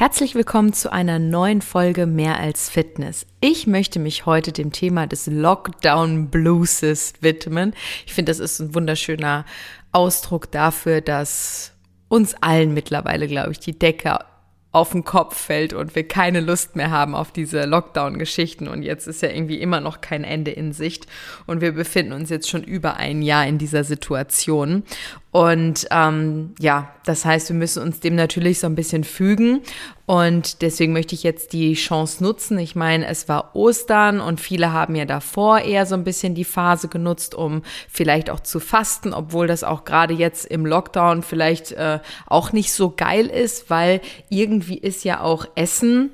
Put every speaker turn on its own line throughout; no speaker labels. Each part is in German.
Herzlich willkommen zu einer neuen Folge Mehr als Fitness. Ich möchte mich heute dem Thema des Lockdown Blueses widmen. Ich finde, das ist ein wunderschöner Ausdruck dafür, dass uns allen mittlerweile, glaube ich, die Decke auf den Kopf fällt und wir keine Lust mehr haben auf diese Lockdown-Geschichten. Und jetzt ist ja irgendwie immer noch kein Ende in Sicht. Und wir befinden uns jetzt schon über ein Jahr in dieser Situation. Und ähm, ja, das heißt, wir müssen uns dem natürlich so ein bisschen fügen. Und deswegen möchte ich jetzt die Chance nutzen. Ich meine, es war Ostern und viele haben ja davor eher so ein bisschen die Phase genutzt, um vielleicht auch zu fasten, obwohl das auch gerade jetzt im Lockdown vielleicht äh, auch nicht so geil ist, weil irgendwie ist ja auch Essen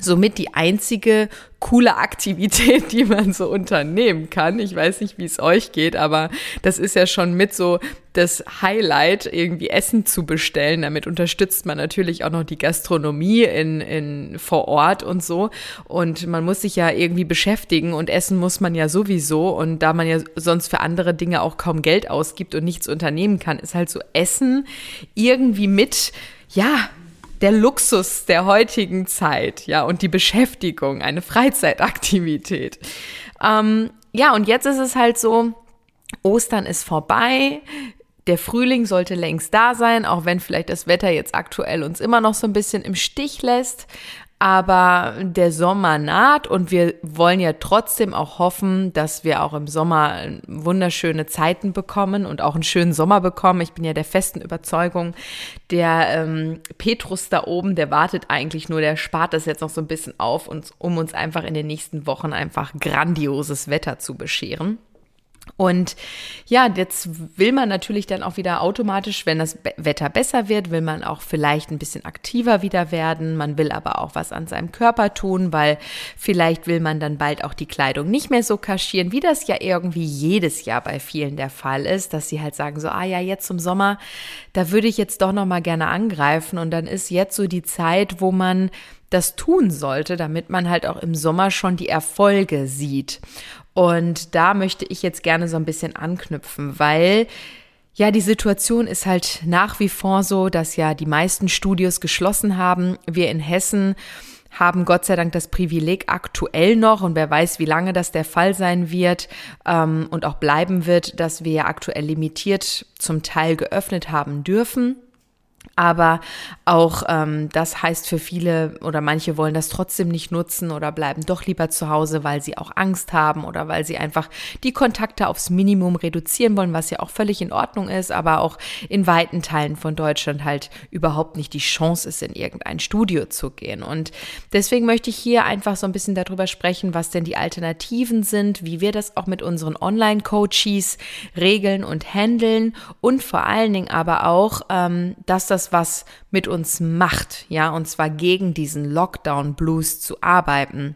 somit die einzige coole Aktivität, die man so unternehmen kann. Ich weiß nicht, wie es euch geht, aber das ist ja schon mit so das Highlight, irgendwie Essen zu bestellen. Damit unterstützt man natürlich auch noch die Gastronomie in, in vor Ort und so. Und man muss sich ja irgendwie beschäftigen und essen muss man ja sowieso. Und da man ja sonst für andere Dinge auch kaum Geld ausgibt und nichts unternehmen kann, ist halt so Essen irgendwie mit, ja, der Luxus der heutigen Zeit, ja, und die Beschäftigung, eine Freizeitaktivität. Ähm, ja, und jetzt ist es halt so, Ostern ist vorbei. Der Frühling sollte längst da sein, auch wenn vielleicht das Wetter jetzt aktuell uns immer noch so ein bisschen im Stich lässt aber der Sommer naht und wir wollen ja trotzdem auch hoffen, dass wir auch im Sommer wunderschöne Zeiten bekommen und auch einen schönen Sommer bekommen. Ich bin ja der festen Überzeugung, der ähm, Petrus da oben, der wartet eigentlich nur, der spart das jetzt noch so ein bisschen auf, uns, um uns einfach in den nächsten Wochen einfach grandioses Wetter zu bescheren. Und ja, jetzt will man natürlich dann auch wieder automatisch, wenn das Wetter besser wird, will man auch vielleicht ein bisschen aktiver wieder werden. Man will aber auch was an seinem Körper tun, weil vielleicht will man dann bald auch die Kleidung nicht mehr so kaschieren, wie das ja irgendwie jedes Jahr bei vielen der Fall ist, dass sie halt sagen so, ah ja, jetzt zum Sommer, da würde ich jetzt doch noch mal gerne angreifen und dann ist jetzt so die Zeit, wo man das tun sollte, damit man halt auch im Sommer schon die Erfolge sieht. Und da möchte ich jetzt gerne so ein bisschen anknüpfen, weil ja, die Situation ist halt nach wie vor so, dass ja die meisten Studios geschlossen haben. Wir in Hessen haben Gott sei Dank das Privileg aktuell noch und wer weiß, wie lange das der Fall sein wird ähm, und auch bleiben wird, dass wir ja aktuell limitiert zum Teil geöffnet haben dürfen. Aber auch ähm, das heißt für viele oder manche wollen das trotzdem nicht nutzen oder bleiben doch lieber zu Hause, weil sie auch Angst haben oder weil sie einfach die Kontakte aufs Minimum reduzieren wollen, was ja auch völlig in Ordnung ist, aber auch in weiten Teilen von Deutschland halt überhaupt nicht die Chance ist, in irgendein Studio zu gehen. Und deswegen möchte ich hier einfach so ein bisschen darüber sprechen, was denn die Alternativen sind, wie wir das auch mit unseren Online-Coaches regeln und handeln und vor allen Dingen aber auch, ähm, dass das was mit uns macht, ja, und zwar gegen diesen Lockdown Blues zu arbeiten.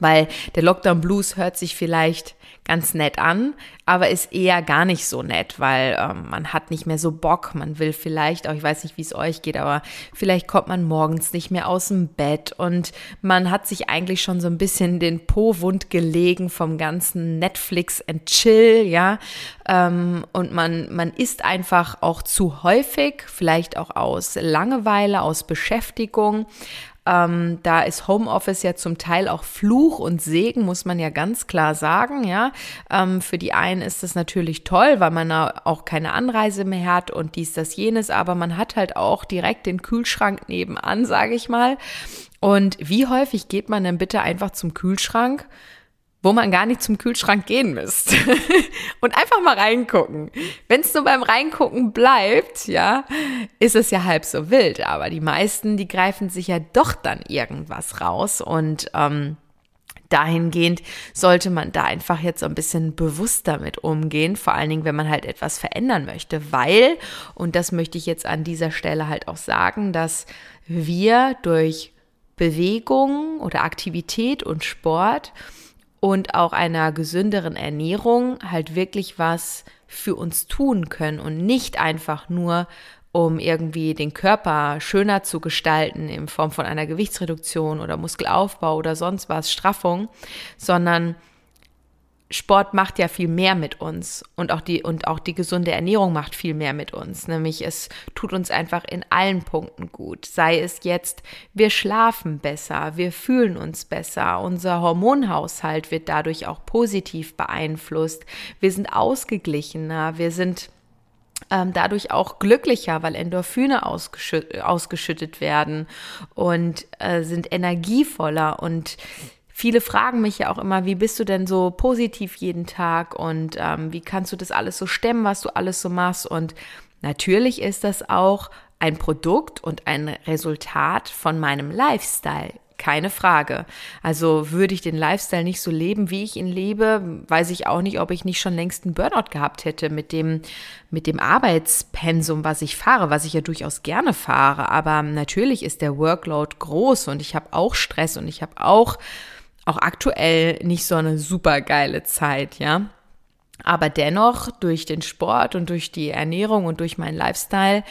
Weil der Lockdown Blues hört sich vielleicht ganz nett an, aber ist eher gar nicht so nett, weil ähm, man hat nicht mehr so Bock. Man will vielleicht, auch ich weiß nicht, wie es euch geht, aber vielleicht kommt man morgens nicht mehr aus dem Bett und man hat sich eigentlich schon so ein bisschen den Po wund gelegen vom ganzen Netflix and Chill, ja. Ähm, und man, man isst einfach auch zu häufig, vielleicht auch aus Langeweile, aus Beschäftigung. Ähm, da ist Homeoffice ja zum Teil auch Fluch und Segen, muss man ja ganz klar sagen. Ja, ähm, für die einen ist das natürlich toll, weil man auch keine Anreise mehr hat und dies, das, jenes. Aber man hat halt auch direkt den Kühlschrank nebenan, sage ich mal. Und wie häufig geht man denn bitte einfach zum Kühlschrank? Wo man gar nicht zum Kühlschrank gehen müsst. und einfach mal reingucken. Wenn es nur beim Reingucken bleibt, ja, ist es ja halb so wild. Aber die meisten, die greifen sich ja doch dann irgendwas raus. Und ähm, dahingehend sollte man da einfach jetzt so ein bisschen bewusster mit umgehen, vor allen Dingen, wenn man halt etwas verändern möchte, weil, und das möchte ich jetzt an dieser Stelle halt auch sagen, dass wir durch Bewegung oder Aktivität und Sport und auch einer gesünderen Ernährung halt wirklich was für uns tun können und nicht einfach nur um irgendwie den Körper schöner zu gestalten in Form von einer Gewichtsreduktion oder Muskelaufbau oder sonst was, Straffung, sondern Sport macht ja viel mehr mit uns und auch die und auch die gesunde Ernährung macht viel mehr mit uns, nämlich es tut uns einfach in allen Punkten gut. Sei es jetzt, wir schlafen besser, wir fühlen uns besser, unser Hormonhaushalt wird dadurch auch positiv beeinflusst, wir sind ausgeglichener, wir sind ähm, dadurch auch glücklicher, weil Endorphine ausgeschüttet, ausgeschüttet werden und äh, sind energievoller und Viele fragen mich ja auch immer, wie bist du denn so positiv jeden Tag und ähm, wie kannst du das alles so stemmen, was du alles so machst? Und natürlich ist das auch ein Produkt und ein Resultat von meinem Lifestyle. Keine Frage. Also würde ich den Lifestyle nicht so leben, wie ich ihn lebe, weiß ich auch nicht, ob ich nicht schon längst einen Burnout gehabt hätte mit dem, mit dem Arbeitspensum, was ich fahre, was ich ja durchaus gerne fahre. Aber natürlich ist der Workload groß und ich habe auch Stress und ich habe auch auch aktuell nicht so eine super geile Zeit, ja. Aber dennoch durch den Sport und durch die Ernährung und durch meinen Lifestyle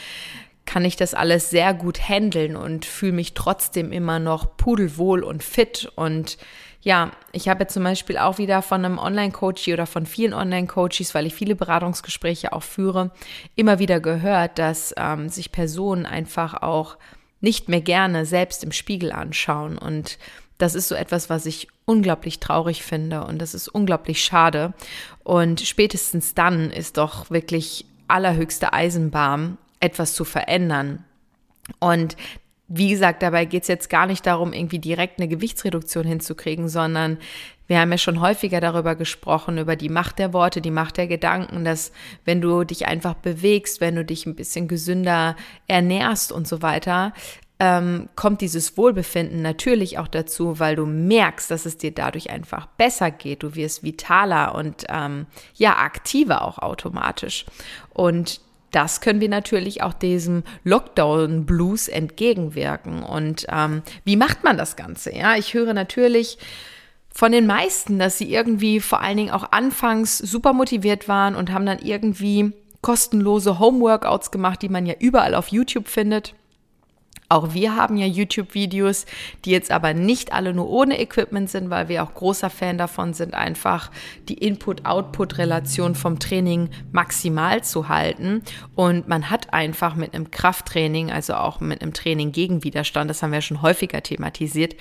kann ich das alles sehr gut handeln und fühle mich trotzdem immer noch pudelwohl und fit. Und ja, ich habe zum Beispiel auch wieder von einem Online-Coach oder von vielen Online-Coaches, weil ich viele Beratungsgespräche auch führe, immer wieder gehört, dass ähm, sich Personen einfach auch nicht mehr gerne selbst im Spiegel anschauen und das ist so etwas, was ich unglaublich traurig finde und das ist unglaublich schade. Und spätestens dann ist doch wirklich allerhöchste Eisenbahn, etwas zu verändern. Und wie gesagt, dabei geht es jetzt gar nicht darum, irgendwie direkt eine Gewichtsreduktion hinzukriegen, sondern wir haben ja schon häufiger darüber gesprochen, über die Macht der Worte, die Macht der Gedanken, dass wenn du dich einfach bewegst, wenn du dich ein bisschen gesünder ernährst und so weiter, ähm, kommt dieses Wohlbefinden natürlich auch dazu, weil du merkst, dass es dir dadurch einfach besser geht. Du wirst vitaler und ähm, ja, aktiver auch automatisch. Und das können wir natürlich auch diesem Lockdown-Blues entgegenwirken. Und ähm, wie macht man das Ganze? Ja, ich höre natürlich von den meisten, dass sie irgendwie vor allen Dingen auch anfangs super motiviert waren und haben dann irgendwie kostenlose Homeworkouts gemacht, die man ja überall auf YouTube findet auch wir haben ja YouTube-Videos, die jetzt aber nicht alle nur ohne Equipment sind, weil wir auch großer Fan davon sind, einfach die Input-Output-Relation vom Training maximal zu halten. Und man hat einfach mit einem Krafttraining, also auch mit einem Training gegen Widerstand, das haben wir schon häufiger thematisiert,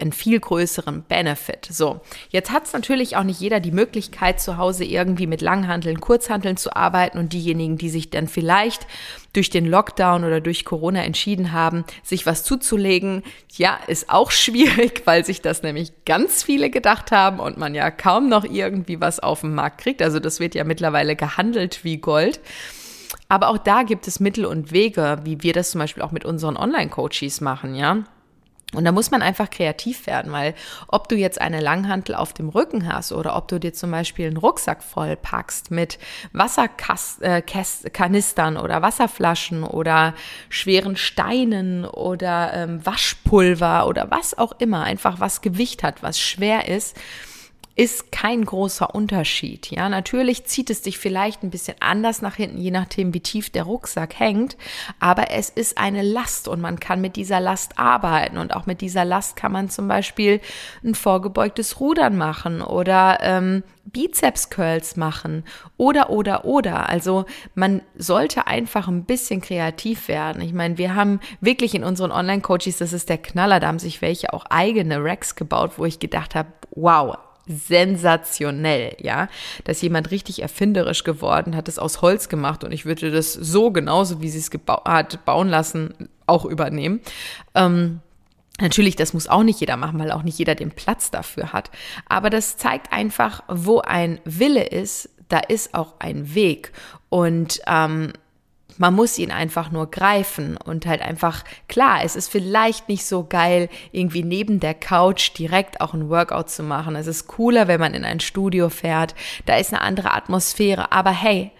einen viel größeren Benefit. So, jetzt hat es natürlich auch nicht jeder die Möglichkeit, zu Hause irgendwie mit Langhanteln, Kurzhanteln zu arbeiten und diejenigen, die sich dann vielleicht durch den Lockdown oder durch Corona entschieden haben, sich was zuzulegen, ja, ist auch schwierig, weil sich das nämlich ganz viele gedacht haben und man ja kaum noch irgendwie was auf dem Markt kriegt. Also das wird ja mittlerweile gehandelt wie Gold. Aber auch da gibt es Mittel und Wege, wie wir das zum Beispiel auch mit unseren Online-Coaches machen, ja. Und da muss man einfach kreativ werden, weil ob du jetzt eine Langhantel auf dem Rücken hast oder ob du dir zum Beispiel einen Rucksack vollpackst mit Wasserkanistern äh, oder Wasserflaschen oder schweren Steinen oder ähm, Waschpulver oder was auch immer, einfach was Gewicht hat, was schwer ist, ist kein großer Unterschied. Ja, natürlich zieht es dich vielleicht ein bisschen anders nach hinten, je nachdem, wie tief der Rucksack hängt. Aber es ist eine Last und man kann mit dieser Last arbeiten. Und auch mit dieser Last kann man zum Beispiel ein vorgebeugtes Rudern machen oder ähm, Bizeps-Curls machen oder, oder, oder. Also man sollte einfach ein bisschen kreativ werden. Ich meine, wir haben wirklich in unseren Online-Coaches, das ist der Knaller, da haben sich welche auch eigene Racks gebaut, wo ich gedacht habe, wow, sensationell, ja, dass jemand richtig erfinderisch geworden hat, es aus Holz gemacht und ich würde das so genauso, wie sie es hat bauen lassen, auch übernehmen. Ähm, Natürlich, das muss auch nicht jeder machen, weil auch nicht jeder den Platz dafür hat. Aber das zeigt einfach, wo ein Wille ist, da ist auch ein Weg. Und ähm, man muss ihn einfach nur greifen und halt einfach, klar, es ist vielleicht nicht so geil, irgendwie neben der Couch direkt auch ein Workout zu machen. Es ist cooler, wenn man in ein Studio fährt. Da ist eine andere Atmosphäre. Aber hey,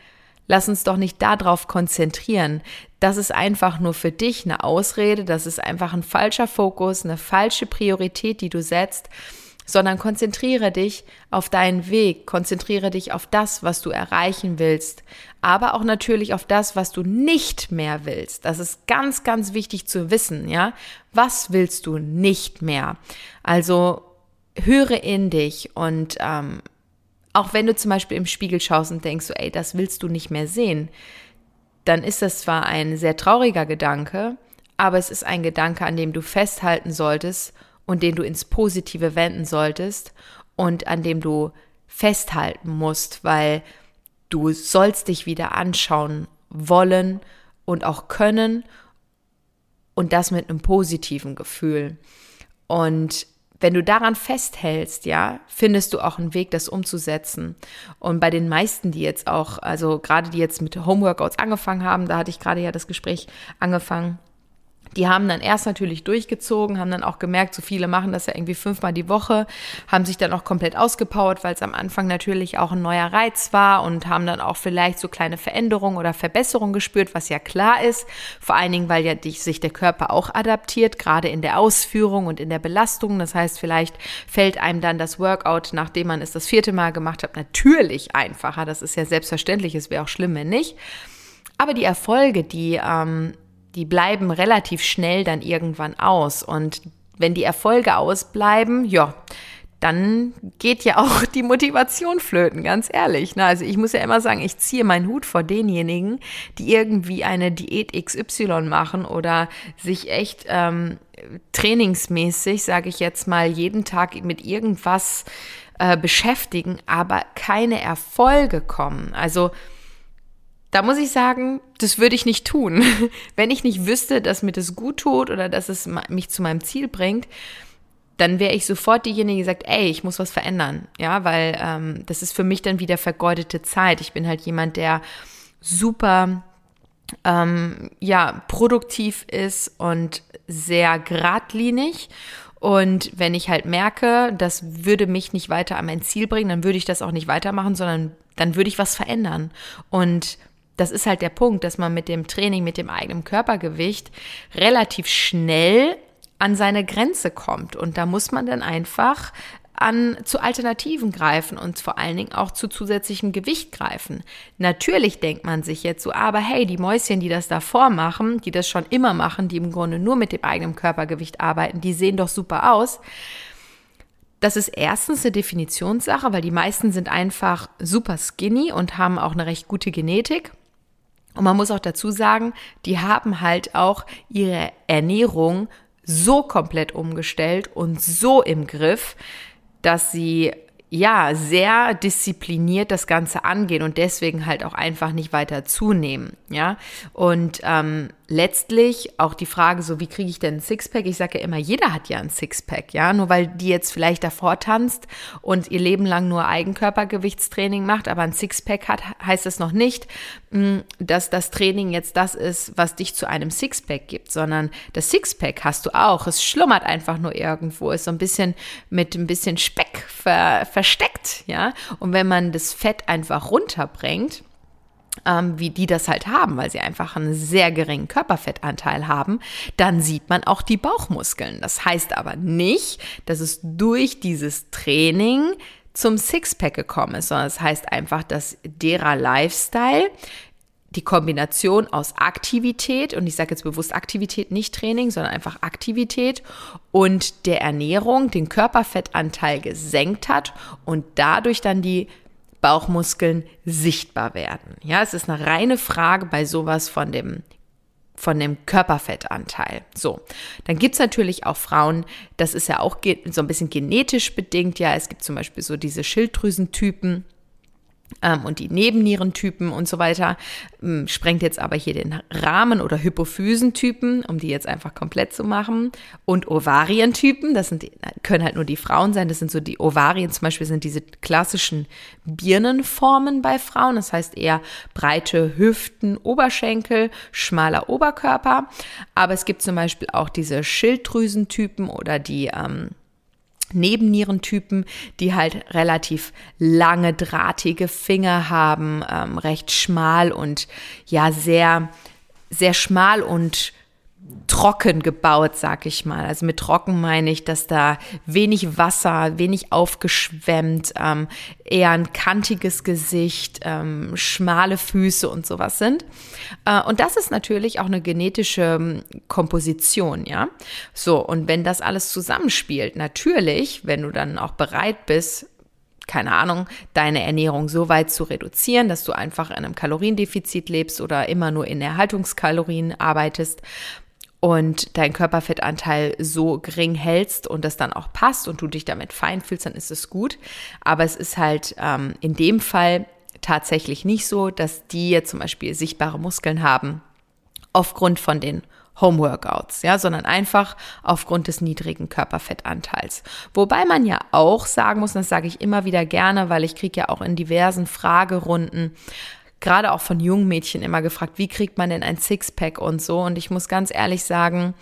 lass uns doch nicht darauf konzentrieren. Das ist einfach nur für dich eine Ausrede. Das ist einfach ein falscher Fokus, eine falsche Priorität, die du setzt sondern konzentriere dich auf deinen Weg, konzentriere dich auf das, was du erreichen willst, aber auch natürlich auf das, was du nicht mehr willst. Das ist ganz, ganz wichtig zu wissen, ja. Was willst du nicht mehr? Also höre in dich und ähm, auch wenn du zum Beispiel im Spiegel schaust und denkst, so, ey, das willst du nicht mehr sehen, dann ist das zwar ein sehr trauriger Gedanke, aber es ist ein Gedanke, an dem du festhalten solltest und den du ins Positive wenden solltest und an dem du festhalten musst, weil du sollst dich wieder anschauen wollen und auch können und das mit einem positiven Gefühl. Und wenn du daran festhältst, ja, findest du auch einen Weg, das umzusetzen. Und bei den meisten, die jetzt auch, also gerade die jetzt mit Homeworkouts angefangen haben, da hatte ich gerade ja das Gespräch angefangen, die haben dann erst natürlich durchgezogen, haben dann auch gemerkt, so viele machen das ja irgendwie fünfmal die Woche, haben sich dann auch komplett ausgepowert, weil es am Anfang natürlich auch ein neuer Reiz war und haben dann auch vielleicht so kleine Veränderungen oder Verbesserungen gespürt, was ja klar ist. Vor allen Dingen, weil ja sich der Körper auch adaptiert, gerade in der Ausführung und in der Belastung. Das heißt, vielleicht fällt einem dann das Workout, nachdem man es das vierte Mal gemacht hat, natürlich einfacher. Das ist ja selbstverständlich, es wäre auch schlimm, wenn nicht. Aber die Erfolge, die ähm, die bleiben relativ schnell dann irgendwann aus. Und wenn die Erfolge ausbleiben, ja, dann geht ja auch die Motivation flöten, ganz ehrlich. Ne? Also ich muss ja immer sagen, ich ziehe meinen Hut vor denjenigen, die irgendwie eine Diät XY machen oder sich echt ähm, trainingsmäßig, sage ich jetzt mal, jeden Tag mit irgendwas äh, beschäftigen, aber keine Erfolge kommen. Also da muss ich sagen, das würde ich nicht tun. Wenn ich nicht wüsste, dass mir das gut tut oder dass es mich zu meinem Ziel bringt, dann wäre ich sofort diejenige, die sagt, ey, ich muss was verändern. Ja, weil ähm, das ist für mich dann wieder vergeudete Zeit. Ich bin halt jemand, der super ähm, ja, produktiv ist und sehr geradlinig. Und wenn ich halt merke, das würde mich nicht weiter an mein Ziel bringen, dann würde ich das auch nicht weitermachen, sondern dann würde ich was verändern. Und das ist halt der Punkt, dass man mit dem Training, mit dem eigenen Körpergewicht relativ schnell an seine Grenze kommt. Und da muss man dann einfach an zu Alternativen greifen und vor allen Dingen auch zu zusätzlichem Gewicht greifen. Natürlich denkt man sich jetzt so, aber hey, die Mäuschen, die das davor machen, die das schon immer machen, die im Grunde nur mit dem eigenen Körpergewicht arbeiten, die sehen doch super aus. Das ist erstens eine Definitionssache, weil die meisten sind einfach super skinny und haben auch eine recht gute Genetik. Und man muss auch dazu sagen, die haben halt auch ihre Ernährung so komplett umgestellt und so im Griff, dass sie ja, sehr diszipliniert das Ganze angehen und deswegen halt auch einfach nicht weiter zunehmen, ja. Und ähm, letztlich auch die Frage, so wie kriege ich denn ein Sixpack? Ich sage ja immer, jeder hat ja ein Sixpack, ja. Nur weil die jetzt vielleicht davor tanzt und ihr Leben lang nur Eigenkörpergewichtstraining macht, aber ein Sixpack hat, heißt das noch nicht, mm, dass das Training jetzt das ist, was dich zu einem Sixpack gibt, sondern das Sixpack hast du auch. Es schlummert einfach nur irgendwo, ist so ein bisschen mit ein bisschen Speck ver, versteckt, ja. Und wenn man das Fett einfach runterbringt, ähm, wie die das halt haben, weil sie einfach einen sehr geringen Körperfettanteil haben, dann sieht man auch die Bauchmuskeln. Das heißt aber nicht, dass es durch dieses Training zum Sixpack gekommen ist, sondern es das heißt einfach, dass derer Lifestyle die Kombination aus Aktivität, und ich sage jetzt bewusst Aktivität, nicht Training, sondern einfach Aktivität und der Ernährung den Körperfettanteil gesenkt hat und dadurch dann die Bauchmuskeln sichtbar werden. Ja, es ist eine reine Frage bei sowas von dem von dem Körperfettanteil. So, dann gibt's natürlich auch Frauen, das ist ja auch so ein bisschen genetisch bedingt. Ja, es gibt zum Beispiel so diese Schilddrüsentypen, und die Nebennierentypen und so weiter. Ähm, sprengt jetzt aber hier den Rahmen oder Hypophysentypen, um die jetzt einfach komplett zu machen. Und Ovarientypen, das sind, können halt nur die Frauen sein. Das sind so die Ovarien zum Beispiel sind diese klassischen Birnenformen bei Frauen. Das heißt eher breite Hüften, Oberschenkel, schmaler Oberkörper. Aber es gibt zum Beispiel auch diese Schilddrüsentypen oder die ähm, Nebennierentypen, die halt relativ lange, drahtige Finger haben, ähm, recht schmal und ja, sehr, sehr schmal und trocken gebaut, sag ich mal. Also mit trocken meine ich, dass da wenig Wasser, wenig aufgeschwemmt, ähm, eher ein kantiges Gesicht, ähm, schmale Füße und sowas sind. Äh, und das ist natürlich auch eine genetische ähm, Komposition, ja. So, und wenn das alles zusammenspielt, natürlich, wenn du dann auch bereit bist, keine Ahnung, deine Ernährung so weit zu reduzieren, dass du einfach in einem Kaloriendefizit lebst oder immer nur in Erhaltungskalorien arbeitest und dein Körperfettanteil so gering hältst und das dann auch passt und du dich damit fein fühlst, dann ist es gut. Aber es ist halt ähm, in dem Fall tatsächlich nicht so, dass die jetzt zum Beispiel sichtbare Muskeln haben aufgrund von den Homeworkouts, ja, sondern einfach aufgrund des niedrigen Körperfettanteils. Wobei man ja auch sagen muss, und das sage ich immer wieder gerne, weil ich kriege ja auch in diversen Fragerunden gerade auch von jungen Mädchen immer gefragt, wie kriegt man denn ein Sixpack und so. Und ich muss ganz ehrlich sagen,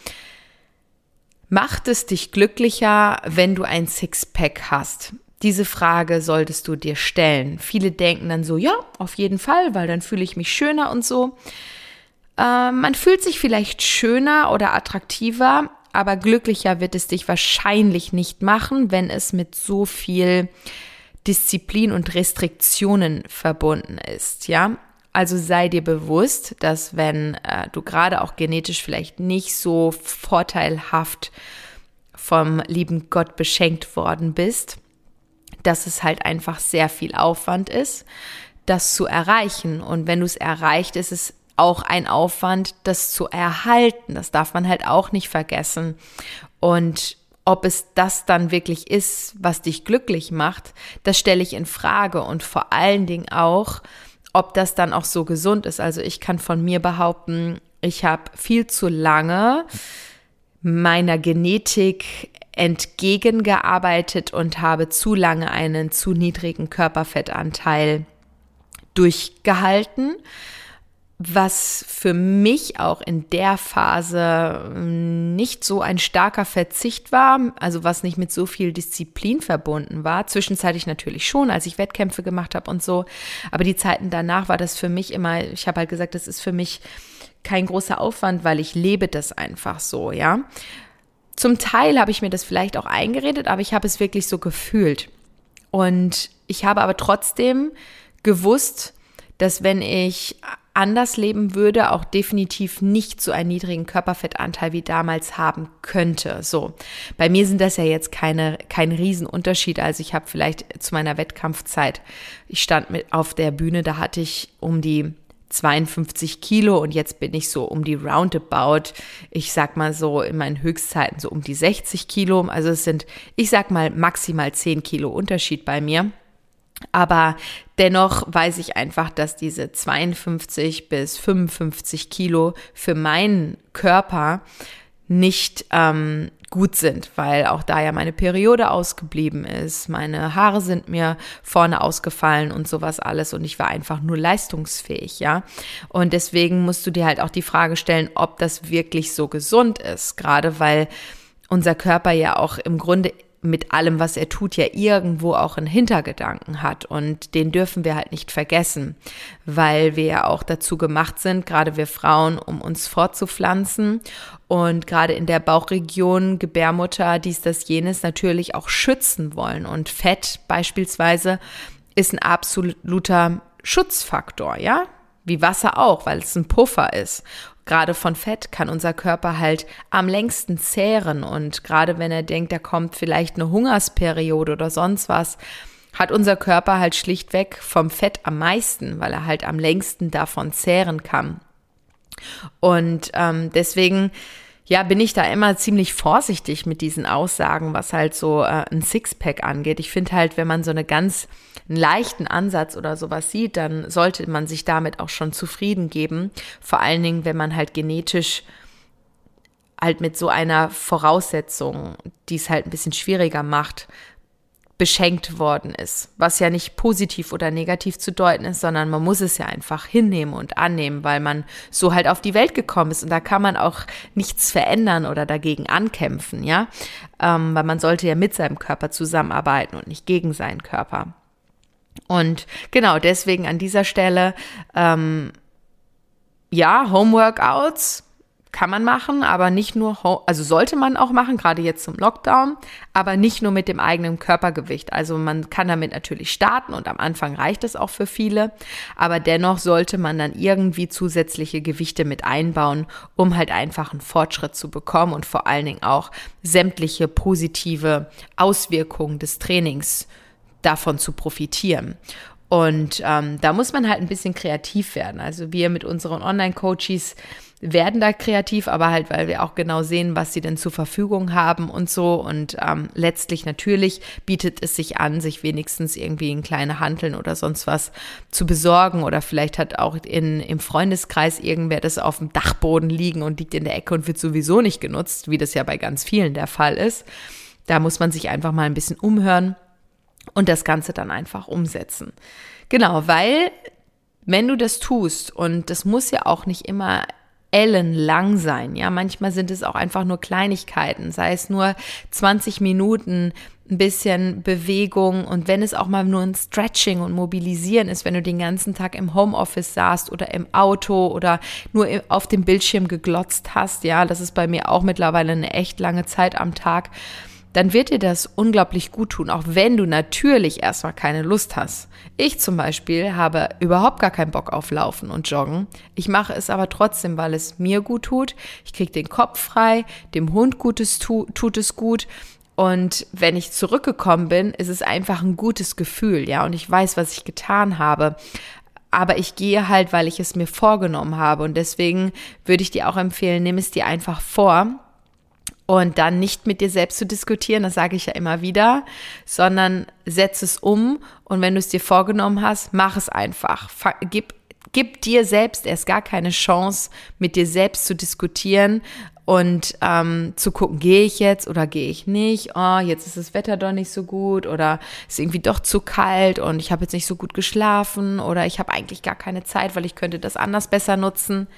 macht es dich glücklicher, wenn du ein Sixpack hast? Diese Frage solltest du dir stellen. Viele denken dann so, ja, auf jeden Fall, weil dann fühle ich mich schöner und so. Äh, man fühlt sich vielleicht schöner oder attraktiver, aber glücklicher wird es dich wahrscheinlich nicht machen, wenn es mit so viel Disziplin und Restriktionen verbunden ist, ja. Also sei dir bewusst, dass wenn äh, du gerade auch genetisch vielleicht nicht so vorteilhaft vom lieben Gott beschenkt worden bist, dass es halt einfach sehr viel Aufwand ist, das zu erreichen. Und wenn du es erreicht, ist es auch ein Aufwand, das zu erhalten. Das darf man halt auch nicht vergessen. Und ob es das dann wirklich ist, was dich glücklich macht, das stelle ich in Frage. Und vor allen Dingen auch, ob das dann auch so gesund ist. Also ich kann von mir behaupten, ich habe viel zu lange meiner Genetik entgegengearbeitet und habe zu lange einen zu niedrigen Körperfettanteil durchgehalten was für mich auch in der Phase hm, nicht so ein starker Verzicht war, also was nicht mit so viel Disziplin verbunden war. Zwischenzeitlich natürlich schon, als ich Wettkämpfe gemacht habe und so. Aber die Zeiten danach war das für mich immer, ich habe halt gesagt, das ist für mich kein großer Aufwand, weil ich lebe das einfach so, ja. Zum Teil habe ich mir das vielleicht auch eingeredet, aber ich habe es wirklich so gefühlt. Und ich habe aber trotzdem gewusst, dass wenn ich anders leben würde, auch definitiv nicht so einen niedrigen Körperfettanteil wie damals haben könnte. So, bei mir sind das ja jetzt keine kein Riesenunterschied. Also ich habe vielleicht zu meiner Wettkampfzeit, ich stand mit auf der Bühne, da hatte ich um die 52 Kilo und jetzt bin ich so um die Roundabout, ich sag mal so in meinen Höchstzeiten so um die 60 Kilo. Also es sind, ich sag mal maximal 10 Kilo Unterschied bei mir. Aber dennoch weiß ich einfach, dass diese 52 bis 55 Kilo für meinen Körper nicht ähm, gut sind, weil auch da ja meine Periode ausgeblieben ist, meine Haare sind mir vorne ausgefallen und sowas alles und ich war einfach nur leistungsfähig, ja. Und deswegen musst du dir halt auch die Frage stellen, ob das wirklich so gesund ist, gerade weil unser Körper ja auch im Grunde mit allem, was er tut, ja irgendwo auch einen Hintergedanken hat. Und den dürfen wir halt nicht vergessen, weil wir ja auch dazu gemacht sind, gerade wir Frauen, um uns fortzupflanzen und gerade in der Bauchregion, Gebärmutter, dies, das, jenes natürlich auch schützen wollen. Und Fett beispielsweise ist ein absoluter Schutzfaktor, ja? Wie Wasser auch, weil es ein Puffer ist. Gerade von Fett kann unser Körper halt am längsten zehren und gerade wenn er denkt, da kommt vielleicht eine Hungersperiode oder sonst was, hat unser Körper halt schlichtweg vom Fett am meisten, weil er halt am längsten davon zehren kann. Und ähm, deswegen ja, bin ich da immer ziemlich vorsichtig mit diesen Aussagen, was halt so äh, ein Sixpack angeht. Ich finde halt, wenn man so eine ganz einen leichten Ansatz oder sowas sieht, dann sollte man sich damit auch schon zufrieden geben. Vor allen Dingen, wenn man halt genetisch halt mit so einer Voraussetzung, die es halt ein bisschen schwieriger macht, beschenkt worden ist, was ja nicht positiv oder negativ zu deuten ist, sondern man muss es ja einfach hinnehmen und annehmen, weil man so halt auf die Welt gekommen ist. Und da kann man auch nichts verändern oder dagegen ankämpfen, ja, ähm, weil man sollte ja mit seinem Körper zusammenarbeiten und nicht gegen seinen Körper. Und genau deswegen an dieser Stelle, ähm, ja, Homeworkouts kann man machen, aber nicht nur, also sollte man auch machen, gerade jetzt zum Lockdown, aber nicht nur mit dem eigenen Körpergewicht. Also man kann damit natürlich starten und am Anfang reicht es auch für viele, aber dennoch sollte man dann irgendwie zusätzliche Gewichte mit einbauen, um halt einfach einen Fortschritt zu bekommen und vor allen Dingen auch sämtliche positive Auswirkungen des Trainings davon zu profitieren. Und ähm, da muss man halt ein bisschen kreativ werden. Also wir mit unseren Online-Coaches werden da kreativ, aber halt, weil wir auch genau sehen, was sie denn zur Verfügung haben und so. Und ähm, letztlich natürlich bietet es sich an, sich wenigstens irgendwie in kleine Handeln oder sonst was zu besorgen. Oder vielleicht hat auch in, im Freundeskreis irgendwer das auf dem Dachboden liegen und liegt in der Ecke und wird sowieso nicht genutzt, wie das ja bei ganz vielen der Fall ist. Da muss man sich einfach mal ein bisschen umhören und das Ganze dann einfach umsetzen. Genau, weil wenn du das tust, und das muss ja auch nicht immer ellenlang sein, ja, manchmal sind es auch einfach nur Kleinigkeiten, sei es nur 20 Minuten, ein bisschen Bewegung und wenn es auch mal nur ein Stretching und Mobilisieren ist, wenn du den ganzen Tag im Homeoffice saßt oder im Auto oder nur auf dem Bildschirm geglotzt hast, ja, das ist bei mir auch mittlerweile eine echt lange Zeit am Tag dann wird dir das unglaublich gut tun, auch wenn du natürlich erstmal keine Lust hast. Ich zum Beispiel habe überhaupt gar keinen Bock auf Laufen und Joggen. Ich mache es aber trotzdem, weil es mir gut tut. Ich kriege den Kopf frei, dem Hund Gutes tu, tut es gut. Und wenn ich zurückgekommen bin, ist es einfach ein gutes Gefühl, ja. Und ich weiß, was ich getan habe aber ich gehe halt, weil ich es mir vorgenommen habe. Und deswegen würde ich dir auch empfehlen, nimm es dir einfach vor und dann nicht mit dir selbst zu diskutieren, das sage ich ja immer wieder, sondern setz es um und wenn du es dir vorgenommen hast, mach es einfach. Gib, gib dir selbst erst gar keine Chance, mit dir selbst zu diskutieren und ähm, zu gucken, gehe ich jetzt oder gehe ich nicht? Oh, jetzt ist das Wetter doch nicht so gut oder ist irgendwie doch zu kalt und ich habe jetzt nicht so gut geschlafen oder ich habe eigentlich gar keine Zeit, weil ich könnte das anders besser nutzen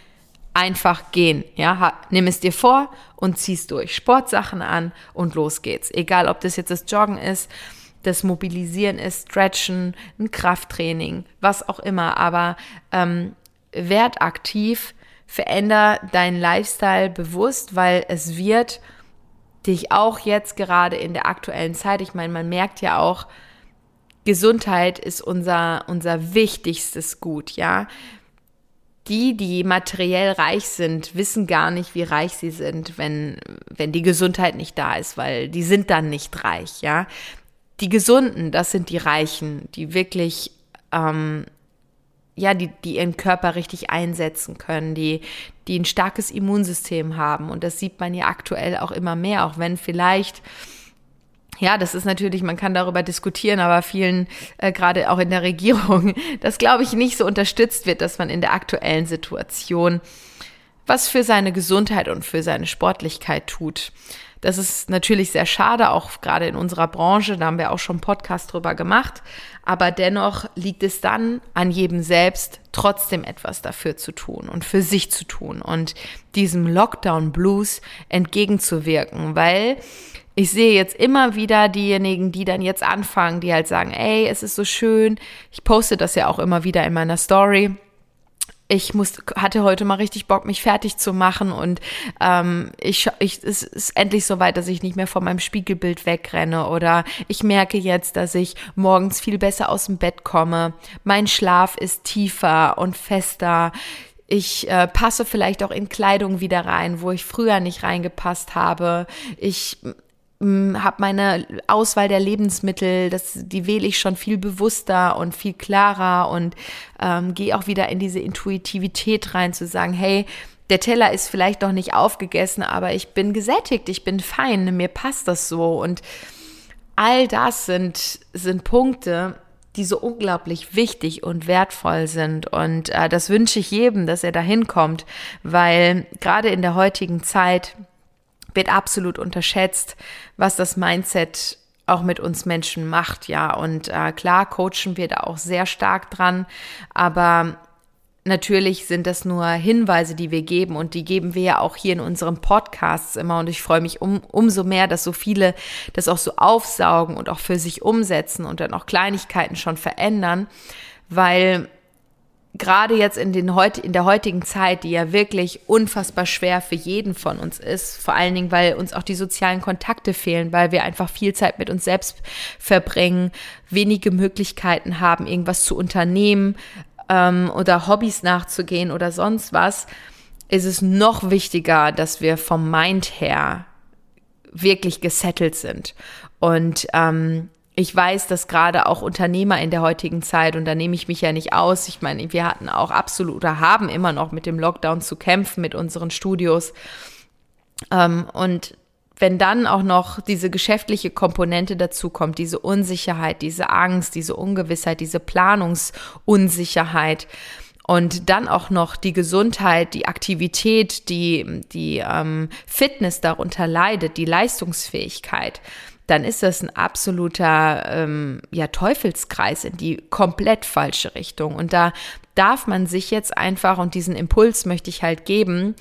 einfach gehen. Ja, nimm es dir vor und zieh's durch. Sportsachen an und los geht's. Egal, ob das jetzt das Joggen ist, das Mobilisieren ist, Stretchen, ein Krafttraining, was auch immer. Aber ähm, werd aktiv, veränder deinen Lifestyle bewusst, weil es wird dich auch jetzt gerade in der aktuellen Zeit, ich meine, man merkt ja auch, Gesundheit ist unser, unser wichtigstes Gut, ja die, die materiell reich sind, wissen gar nicht, wie reich sie sind, wenn, wenn die Gesundheit nicht da ist, weil die sind dann nicht reich, ja. Die Gesunden, das sind die Reichen, die wirklich, ähm, ja, die, die ihren Körper richtig einsetzen können, die, die ein starkes Immunsystem haben. Und das sieht man ja aktuell auch immer mehr, auch wenn vielleicht ja, das ist natürlich, man kann darüber diskutieren, aber vielen, äh, gerade auch in der Regierung, das glaube ich nicht so unterstützt wird, dass man in der aktuellen Situation was für seine Gesundheit und für seine Sportlichkeit tut. Das ist natürlich sehr schade, auch gerade in unserer Branche, da haben wir auch schon einen Podcast drüber gemacht. Aber dennoch liegt es dann an jedem selbst, trotzdem etwas dafür zu tun und für sich zu tun und diesem Lockdown Blues entgegenzuwirken, weil ich sehe jetzt immer wieder diejenigen, die dann jetzt anfangen, die halt sagen, ey, es ist so schön. Ich poste das ja auch immer wieder in meiner Story. Ich muss, hatte heute mal richtig Bock, mich fertig zu machen und ähm, ich, ich, es ist endlich so weit, dass ich nicht mehr von meinem Spiegelbild wegrenne oder ich merke jetzt, dass ich morgens viel besser aus dem Bett komme. Mein Schlaf ist tiefer und fester. Ich äh, passe vielleicht auch in Kleidung wieder rein, wo ich früher nicht reingepasst habe. Ich habe meine Auswahl der Lebensmittel, das, die wähle ich schon viel bewusster und viel klarer und ähm, gehe auch wieder in diese Intuitivität rein, zu sagen, hey, der Teller ist vielleicht noch nicht aufgegessen, aber ich bin gesättigt, ich bin fein, mir passt das so. Und all das sind, sind Punkte, die so unglaublich wichtig und wertvoll sind. Und äh, das wünsche ich jedem, dass er da hinkommt, weil gerade in der heutigen Zeit wird absolut unterschätzt, was das Mindset auch mit uns Menschen macht, ja. Und äh, klar coachen wir da auch sehr stark dran, aber natürlich sind das nur Hinweise, die wir geben und die geben wir ja auch hier in unseren Podcasts immer und ich freue mich um, umso mehr, dass so viele das auch so aufsaugen und auch für sich umsetzen und dann auch Kleinigkeiten schon verändern, weil gerade jetzt in, den heut, in der heutigen Zeit, die ja wirklich unfassbar schwer für jeden von uns ist, vor allen Dingen, weil uns auch die sozialen Kontakte fehlen, weil wir einfach viel Zeit mit uns selbst verbringen, wenige Möglichkeiten haben, irgendwas zu unternehmen ähm, oder Hobbys nachzugehen oder sonst was, ist es noch wichtiger, dass wir vom Mind her wirklich gesettelt sind. Und ähm, ich weiß, dass gerade auch Unternehmer in der heutigen Zeit, und da nehme ich mich ja nicht aus, ich meine, wir hatten auch absolut oder haben immer noch mit dem Lockdown zu kämpfen mit unseren Studios. Ähm, und wenn dann auch noch diese geschäftliche Komponente dazu kommt, diese Unsicherheit, diese Angst, diese Ungewissheit, diese Planungsunsicherheit und dann auch noch die Gesundheit, die Aktivität, die, die ähm, Fitness darunter leidet, die Leistungsfähigkeit, dann ist das ein absoluter ähm, ja, Teufelskreis in die komplett falsche Richtung. Und da darf man sich jetzt einfach, und diesen Impuls möchte ich halt geben,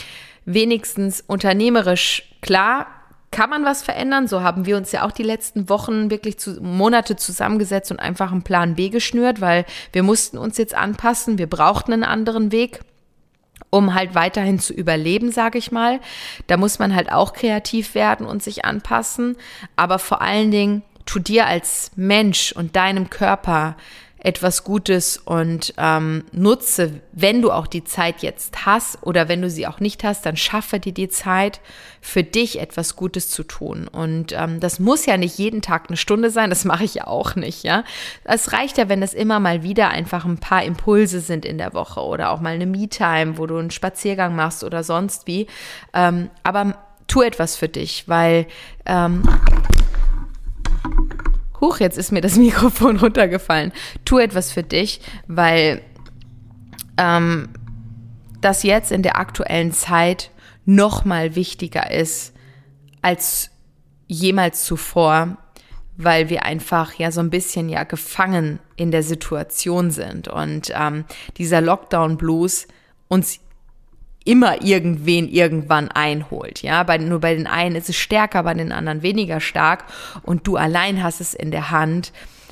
wenigstens unternehmerisch klar kann man was verändern. So haben wir uns ja auch die letzten Wochen, wirklich zu, Monate zusammengesetzt und einfach einen Plan B geschnürt, weil wir mussten uns jetzt anpassen. Wir brauchten einen anderen Weg um halt weiterhin zu überleben, sage ich mal. Da muss man halt auch kreativ werden und sich anpassen. Aber vor allen Dingen, tu dir als Mensch und deinem Körper etwas Gutes und ähm, nutze, wenn du auch die Zeit jetzt hast oder wenn du sie auch nicht hast, dann schaffe dir die Zeit, für dich etwas Gutes zu tun. Und ähm, das muss ja nicht jeden Tag eine Stunde sein, das mache ich ja auch nicht, ja. Es reicht ja, wenn es immer mal wieder einfach ein paar Impulse sind in der Woche oder auch mal eine Me-Time, wo du einen Spaziergang machst oder sonst wie. Ähm, aber tu etwas für dich, weil ähm, Huch, jetzt ist mir das Mikrofon runtergefallen. Tu etwas für dich, weil ähm, das jetzt in der aktuellen Zeit noch mal wichtiger ist als jemals zuvor, weil wir einfach ja so ein bisschen ja gefangen in der Situation sind und ähm, dieser Lockdown Blues uns immer irgendwen irgendwann einholt. Ja, bei, nur bei den einen ist es stärker, bei den anderen weniger stark und du allein hast es in der Hand,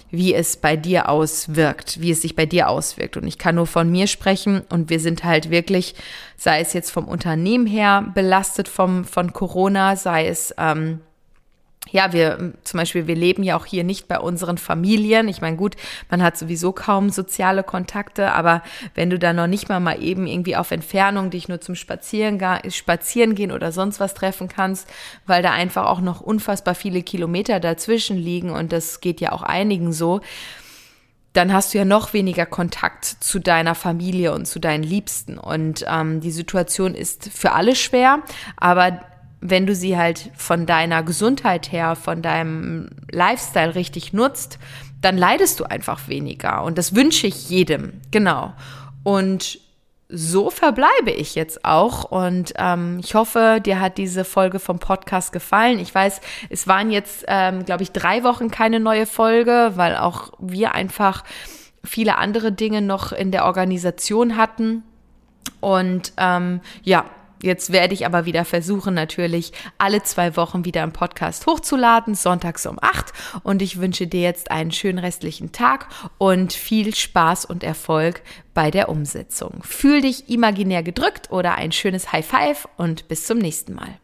wie es bei dir auswirkt, wie es sich bei dir auswirkt. Und ich kann nur von mir sprechen und wir sind halt wirklich, sei es jetzt vom Unternehmen her belastet vom, von Corona, sei es ähm, ja, wir zum Beispiel, wir leben ja auch hier nicht bei unseren Familien. Ich meine, gut, man hat sowieso kaum soziale Kontakte, aber wenn du da noch nicht mal mal eben irgendwie auf Entfernung dich nur zum Spazieren, Spazieren gehen oder sonst was treffen kannst, weil da einfach auch noch unfassbar viele Kilometer dazwischen liegen und das geht ja auch einigen so, dann hast du ja noch weniger Kontakt zu deiner Familie und zu deinen Liebsten. Und ähm, die Situation ist für alle schwer, aber wenn du sie halt von deiner Gesundheit her, von deinem Lifestyle richtig nutzt, dann leidest du einfach weniger. Und das wünsche ich jedem, genau. Und so verbleibe ich jetzt auch. Und ähm, ich hoffe, dir hat diese Folge vom Podcast gefallen. Ich weiß, es waren jetzt, ähm, glaube ich, drei Wochen keine neue Folge, weil auch wir einfach viele andere Dinge noch in der Organisation hatten. Und ähm, ja, Jetzt werde ich aber wieder versuchen, natürlich alle zwei Wochen wieder einen Podcast hochzuladen, sonntags um acht. Und ich wünsche dir jetzt einen schönen restlichen Tag und viel Spaß und Erfolg bei der Umsetzung. Fühl dich imaginär gedrückt oder ein schönes High Five und bis zum nächsten Mal.